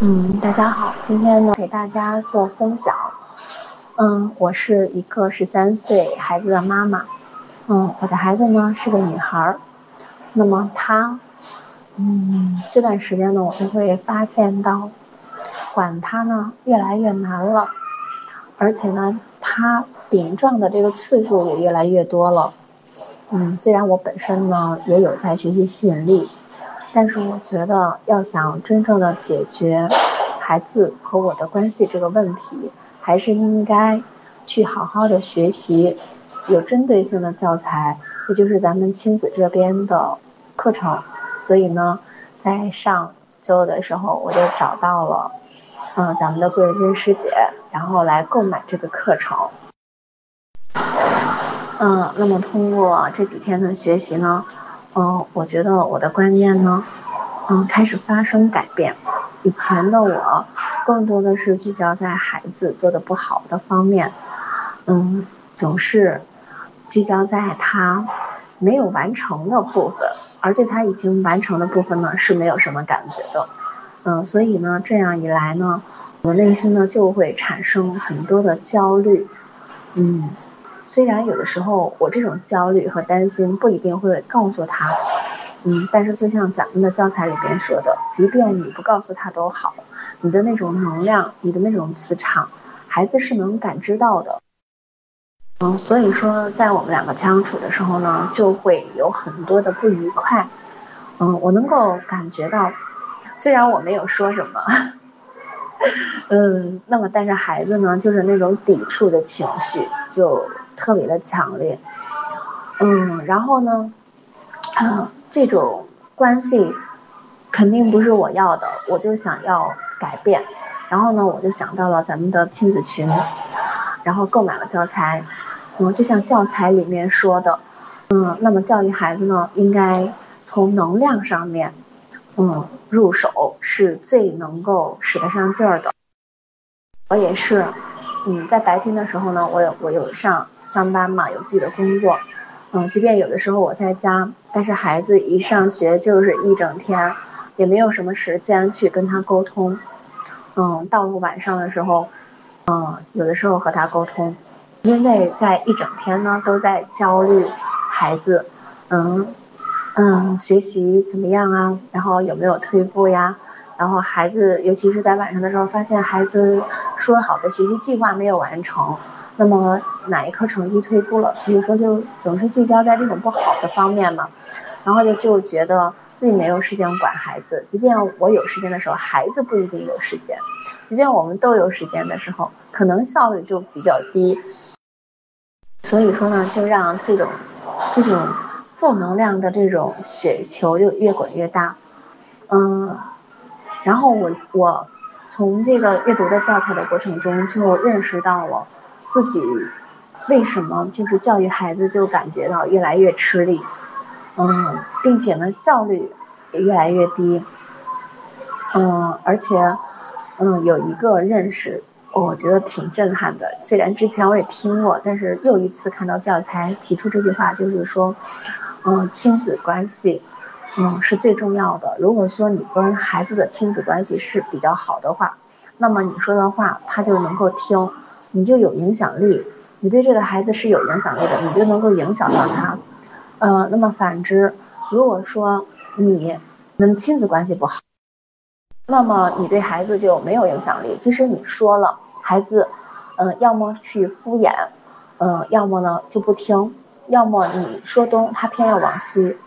嗯，大家好，今天呢给大家做分享。嗯，我是一个十三岁孩子的妈妈。嗯，我的孩子呢是个女孩儿。那么她，嗯，这段时间呢我就会发现到，管她呢越来越难了，而且呢她顶撞的这个次数也越来越多了。嗯，虽然我本身呢也有在学习吸引力。但是我觉得，要想真正的解决孩子和我的关系这个问题，还是应该去好好的学习有针对性的教材，也就是咱们亲子这边的课程。所以呢，在上周的时候，我就找到了嗯咱们的桂军师姐，然后来购买这个课程。嗯，那么通过这几天的学习呢。嗯，我觉得我的观念呢，嗯，开始发生改变。以前的我更多的是聚焦在孩子做的不好的方面，嗯，总是聚焦在他没有完成的部分，而且他已经完成的部分呢是没有什么感觉的，嗯，所以呢，这样一来呢，我内心呢就会产生很多的焦虑，嗯。虽然有的时候我这种焦虑和担心不一定会告诉他，嗯，但是就像咱们的教材里边说的，即便你不告诉他都好，你的那种能量，你的那种磁场，孩子是能感知到的。嗯，所以说在我们两个相处的时候呢，就会有很多的不愉快。嗯，我能够感觉到，虽然我没有说什么，嗯，那么但是孩子呢，就是那种抵触的情绪就。特别的强烈，嗯，然后呢，这种关系肯定不是我要的，我就想要改变，然后呢，我就想到了咱们的亲子群，然后购买了教材，嗯，就像教材里面说的，嗯，那么教育孩子呢，应该从能量上面，嗯，入手是最能够使得上劲儿的。我也是，嗯，在白天的时候呢，我有我有上。上班嘛，有自己的工作，嗯，即便有的时候我在家，但是孩子一上学就是一整天，也没有什么时间去跟他沟通，嗯，到了晚上的时候，嗯，有的时候和他沟通，因为在一整天呢都在焦虑孩子，嗯嗯，学习怎么样啊？然后有没有退步呀？然后孩子，尤其是在晚上的时候，发现孩子说好的学习计划没有完成。那么哪一科成绩退步了？所以说就总是聚焦在这种不好的方面嘛，然后就就觉得自己没有时间管孩子，即便我有时间的时候，孩子不一定有时间；即便我们都有时间的时候，可能效率就比较低。所以说呢，就让这种这种负能量的这种雪球就越滚越大。嗯，然后我我从这个阅读的教材的过程中就认识到了。自己为什么就是教育孩子就感觉到越来越吃力，嗯，并且呢效率也越来越低，嗯，而且嗯有一个认识，我觉得挺震撼的。虽然之前我也听过，但是又一次看到教材提出这句话，就是说，嗯，亲子关系嗯是最重要的。如果说你跟孩子的亲子关系是比较好的话，那么你说的话他就能够听。你就有影响力，你对这个孩子是有影响力的，你就能够影响到他。呃，那么反之，如果说你们亲子关系不好，那么你对孩子就没有影响力。即使你说了，孩子，嗯，要么去敷衍，嗯，要么呢就不听，要么你说东，他偏要往西，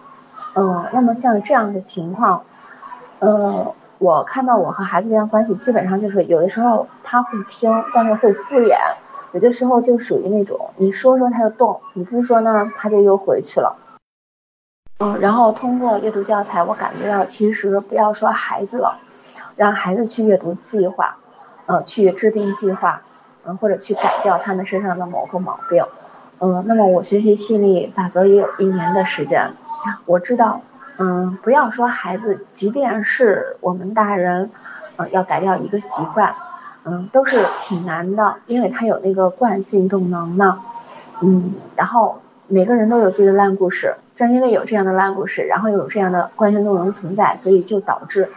嗯，那么像这样的情况，嗯。我看到我和孩子之间关系基本上就是有的时候他会听，但是会敷衍；有的时候就属于那种你说说他就动，你不说呢他就又回去了。嗯，然后通过阅读教材，我感觉到其实不要说孩子了，让孩子去阅读计划，呃，去制定计划，嗯，或者去改掉他们身上的某个毛病。嗯，那么我学习吸引力法则也有一年的时间，我知道。嗯，不要说孩子，即便是我们大人，嗯，要改掉一个习惯，嗯，都是挺难的，因为他有那个惯性动能嘛，嗯，然后每个人都有自己的烂故事，正因为有这样的烂故事，然后又有这样的惯性动能存在，所以就导致，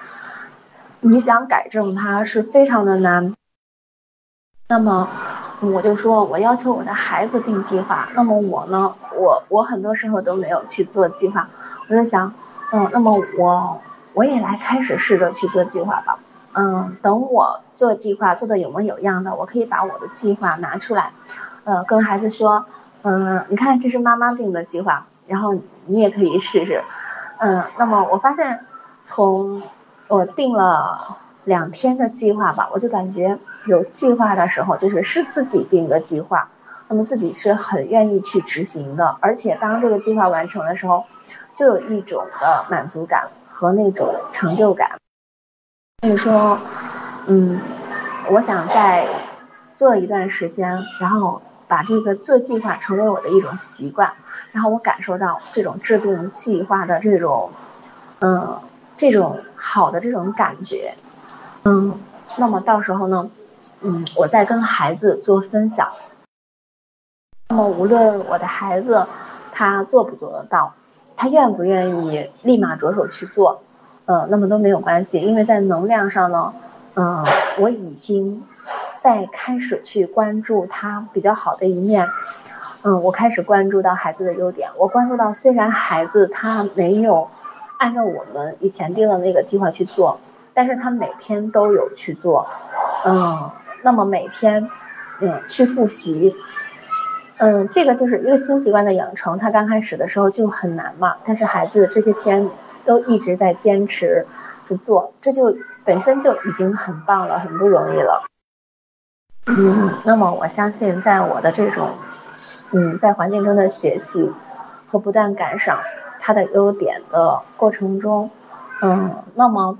你想改正它是非常的难。那么我就说我要求我的孩子定计划，那么我呢，我我很多时候都没有去做计划。我在想，嗯，那么我我也来开始试着去做计划吧。嗯，等我做计划做的有模有样的，我可以把我的计划拿出来，呃，跟孩子说，嗯，你看这是妈妈定的计划，然后你也可以试试。嗯，那么我发现从我定了两天的计划吧，我就感觉有计划的时候，就是是自己定的计划，那么自己是很愿意去执行的，而且当这个计划完成的时候，就有一种的满足感和那种成就感。所以说，嗯，我想再做一段时间，然后把这个做计划成为我的一种习惯，然后我感受到这种制定计划的这种，嗯，这种好的这种感觉，嗯，那么到时候呢，嗯，我再跟孩子做分享。那么无论我的孩子他做不做得到，他愿不愿意立马着手去做。呃，那么都没有关系，因为在能量上呢，嗯，我已经在开始去关注他比较好的一面，嗯，我开始关注到孩子的优点，我关注到虽然孩子他没有按照我们以前定的那个计划去做，但是他每天都有去做，嗯，那么每天嗯去复习，嗯，这个就是一个新习惯的养成，他刚开始的时候就很难嘛，但是孩子这些天。都一直在坚持去做，这就本身就已经很棒了，很不容易了。嗯，那么我相信，在我的这种嗯在环境中的学习和不断感赏他的优点的过程中，嗯，那么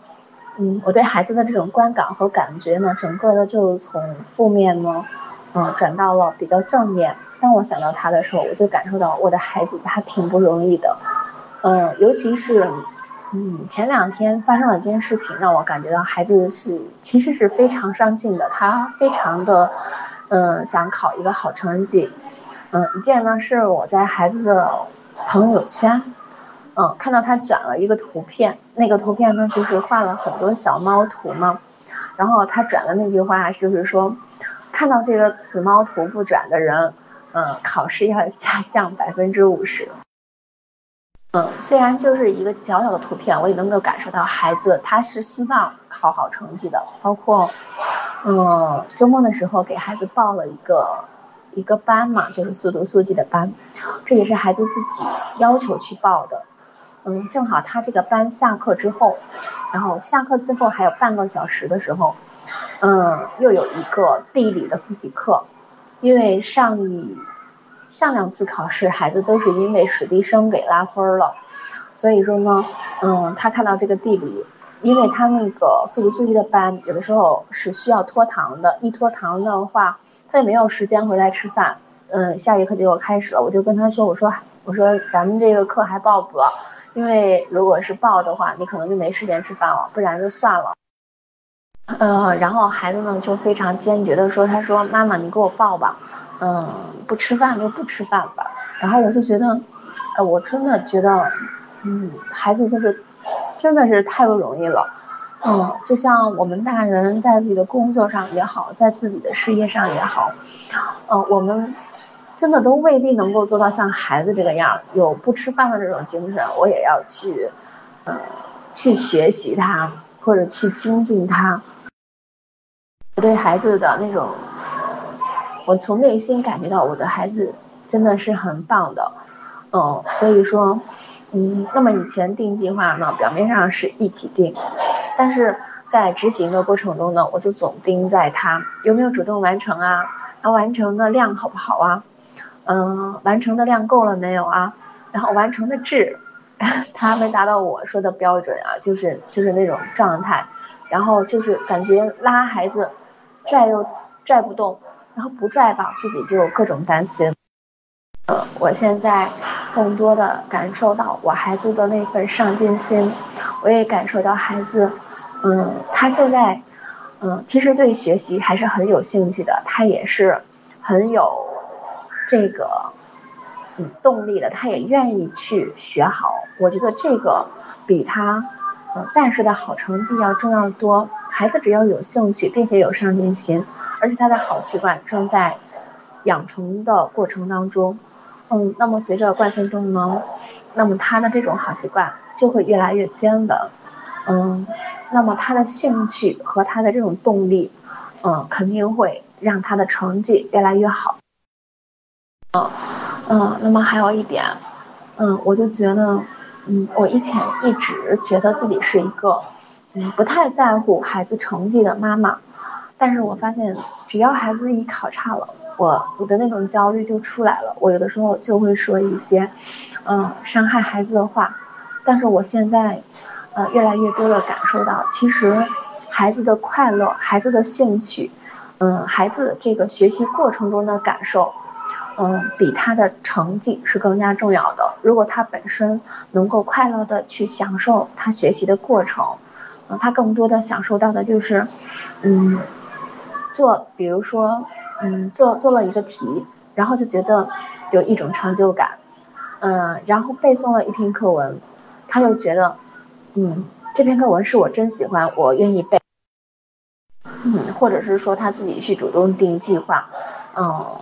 嗯我对孩子的这种观感和感觉呢，整个的就从负面呢嗯转到了比较正面。当我想到他的时候，我就感受到我的孩子他挺不容易的。嗯，尤其是，嗯，前两天发生了一件事情，让我感觉到孩子是其实是非常上进的，他非常的，嗯，想考一个好成绩。嗯，一件呢是我在孩子的朋友圈，嗯，看到他转了一个图片，那个图片呢就是画了很多小猫图嘛，然后他转的那句话就是说，看到这个此猫图不转的人，嗯，考试要下降百分之五十。嗯，虽然就是一个小小的图片，我也能够感受到孩子他是希望考好成绩的。包括，嗯，周末的时候给孩子报了一个一个班嘛，就是速读速记的班，这也是孩子自己要求去报的。嗯，正好他这个班下课之后，然后下课之后还有半个小时的时候，嗯，又有一个地理的复习课，因为上一。上两次考试，孩子都是因为史地生给拉分了，所以说呢，嗯，他看到这个地理，因为他那个速读速记的班，有的时候是需要拖堂的，一拖堂的话，他也没有时间回来吃饭，嗯，下一课就要开始了，我就跟他说，我说，我说咱们这个课还报不？因为如果是报的话，你可能就没时间吃饭了，不然就算了。呃，然后孩子呢就非常坚决的说，他说妈妈你给我报吧。嗯，不吃饭就不吃饭吧。然后我就觉得，呃，我真的觉得，嗯，孩子就是真的是太不容易了。嗯，就像我们大人在自己的工作上也好，在自己的事业上也好，嗯，我们真的都未必能够做到像孩子这个样，有不吃饭的这种精神。我也要去，呃，去学习他，或者去精进他。我对孩子的那种。我从内心感觉到我的孩子真的是很棒的，嗯，所以说，嗯，那么以前定计划呢，表面上是一起定，但是在执行的过程中呢，我就总盯在他有没有主动完成啊，他完成的量好不好啊，嗯，完成的量够了没有啊，然后完成的质，他没达到我说的标准啊，就是就是那种状态，然后就是感觉拉孩子拽又拽不动。然后不拽吧，自己就各种担心。呃，我现在更多的感受到我孩子的那份上进心，我也感受到孩子，嗯，他现在，嗯，其实对学习还是很有兴趣的，他也是很有这个，嗯，动力的，他也愿意去学好。我觉得这个比他，呃暂时的好成绩要重要多。孩子只要有兴趣，并且有上进心，而且他的好习惯正在养成的过程当中，嗯，那么随着惯性动能，那么他的这种好习惯就会越来越坚稳，嗯，那么他的兴趣和他的这种动力，嗯，肯定会让他的成绩越来越好。嗯嗯，那么还有一点，嗯，我就觉得，嗯，我以前一直觉得自己是一个。嗯，不太在乎孩子成绩的妈妈，但是我发现只要孩子一考差了，我我的那种焦虑就出来了。我有的时候就会说一些，嗯，伤害孩子的话。但是我现在，呃，越来越多的感受到，其实孩子的快乐、孩子的兴趣，嗯，孩子这个学习过程中的感受，嗯，比他的成绩是更加重要的。如果他本身能够快乐的去享受他学习的过程。嗯他更多的享受到的就是，嗯，做，比如说，嗯，做做了一个题，然后就觉得有一种成就感，嗯，然后背诵了一篇课文，他就觉得，嗯，这篇课文是我真喜欢，我愿意背，嗯，或者是说他自己去主动定计划，嗯，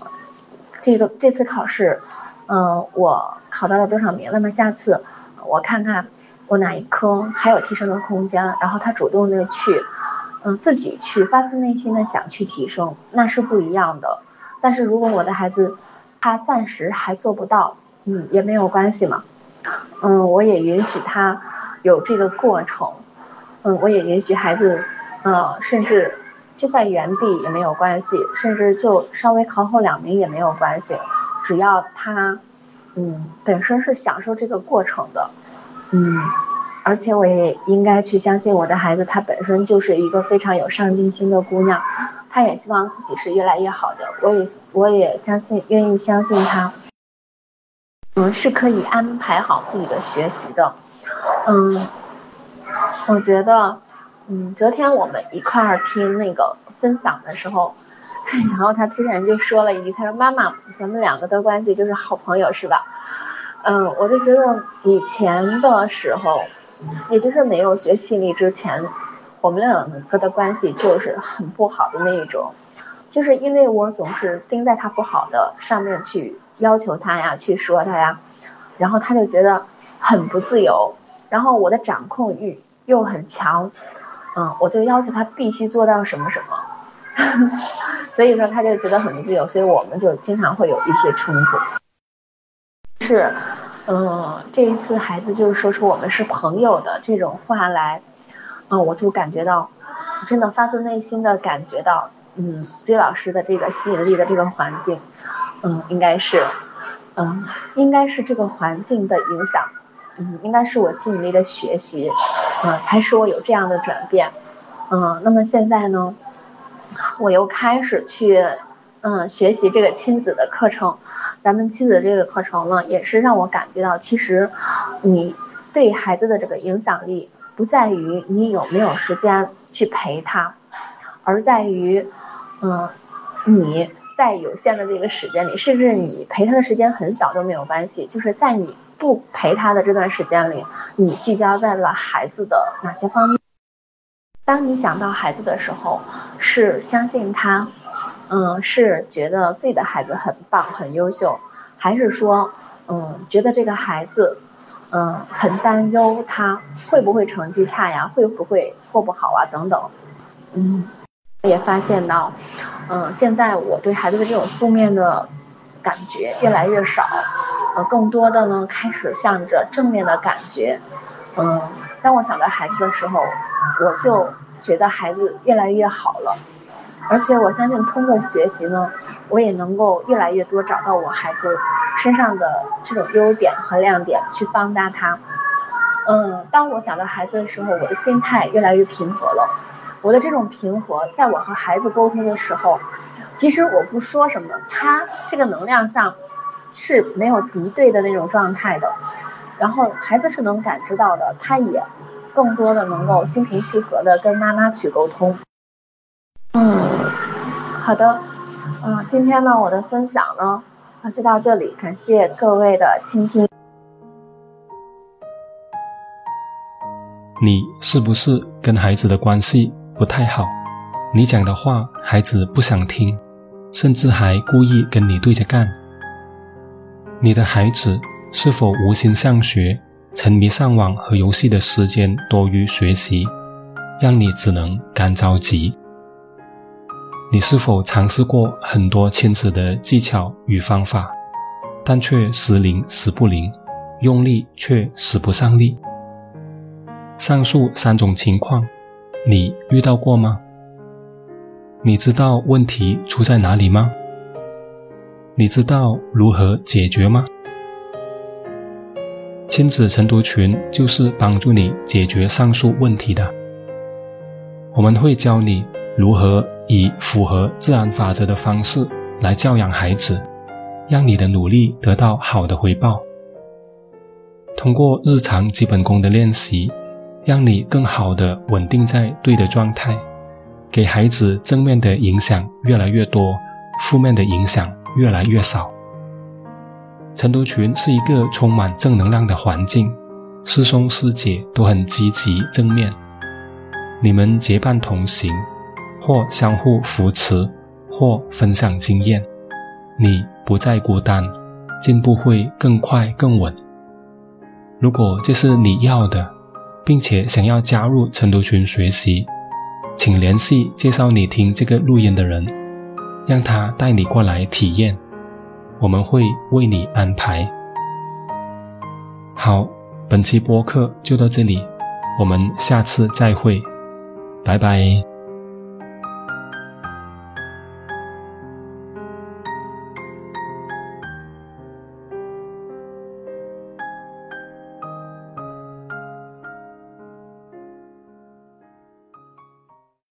这个这次考试，嗯，我考到了多少名？那么下次我看看。我哪一科还有提升的空间？然后他主动的去，嗯，自己去发自内心的想去提升，那是不一样的。但是如果我的孩子他暂时还做不到，嗯，也没有关系嘛，嗯，我也允许他有这个过程，嗯，我也允许孩子，呃，甚至就在原地也没有关系，甚至就稍微考后两名也没有关系，只要他，嗯，本身是享受这个过程的。嗯，而且我也应该去相信我的孩子，她本身就是一个非常有上进心的姑娘，她也希望自己是越来越好的。我也我也相信，愿意相信她，嗯，是可以安排好自己的学习的。嗯，我觉得，嗯，昨天我们一块儿听那个分享的时候，然后他突然就说了一句，他说：“妈妈，咱们两个的关系就是好朋友，是吧？”嗯，我就觉得以前的时候，也就是没有学心理之前，我们两个的关系就是很不好的那一种，就是因为我总是盯在他不好的上面去要求他呀，去说他呀，然后他就觉得很不自由，然后我的掌控欲又很强，嗯，我就要求他必须做到什么什么，所以说他就觉得很自由，所以我们就经常会有一些冲突。是，嗯，这一次孩子就是说出我们是朋友的这种话来，嗯，我就感觉到，真的发自内心的感觉到，嗯金老师的这个吸引力的这个环境，嗯，应该是，嗯，应该是这个环境的影响，嗯，应该是我吸引力的学习，嗯，才使我有这样的转变，嗯，那么现在呢，我又开始去。嗯，学习这个亲子的课程，咱们亲子这个课程呢，也是让我感觉到，其实你对孩子的这个影响力，不在于你有没有时间去陪他，而在于，嗯，你在有限的这个时间里，甚至你陪他的时间很少都没有关系，就是在你不陪他的这段时间里，你聚焦在了孩子的哪些方面？当你想到孩子的时候，是相信他。嗯，是觉得自己的孩子很棒、很优秀，还是说，嗯，觉得这个孩子，嗯，很担忧他会不会成绩差呀，会不会过不好啊，等等。嗯，也发现到，嗯，现在我对孩子的这种负面的感觉越来越少，呃，更多的呢开始向着正面的感觉。嗯，当我想到孩子的时候，我就觉得孩子越来越好了。而且我相信，通过学习呢，我也能够越来越多找到我孩子身上的这种优点和亮点，去放大他。嗯，当我想到孩子的时候，我的心态越来越平和了。我的这种平和，在我和孩子沟通的时候，即使我不说什么，他这个能量像是没有敌对的那种状态的。然后孩子是能感知到的，他也更多的能够心平气和的跟妈妈去沟通。嗯，好的，嗯，今天呢，我的分享呢，就到这里，感谢各位的倾听。你是不是跟孩子的关系不太好？你讲的话孩子不想听，甚至还故意跟你对着干。你的孩子是否无心上学，沉迷上网和游戏的时间多于学习，让你只能干着急？你是否尝试过很多亲子的技巧与方法，但却时灵时不灵，用力却使不上力？上述三种情况，你遇到过吗？你知道问题出在哪里吗？你知道如何解决吗？亲子晨读群就是帮助你解决上述问题的。我们会教你如何以符合自然法则的方式来教养孩子，让你的努力得到好的回报。通过日常基本功的练习，让你更好的稳定在对的状态。给孩子正面的影响越来越多，负面的影响越来越少。成都群是一个充满正能量的环境，师兄师姐都很积极正面，你们结伴同行，或相互扶持，或分享经验，你不再孤单，进步会更快更稳。如果这是你要的，并且想要加入成都群学习。请联系介绍你听这个录音的人，让他带你过来体验，我们会为你安排。好，本期播客就到这里，我们下次再会，拜拜。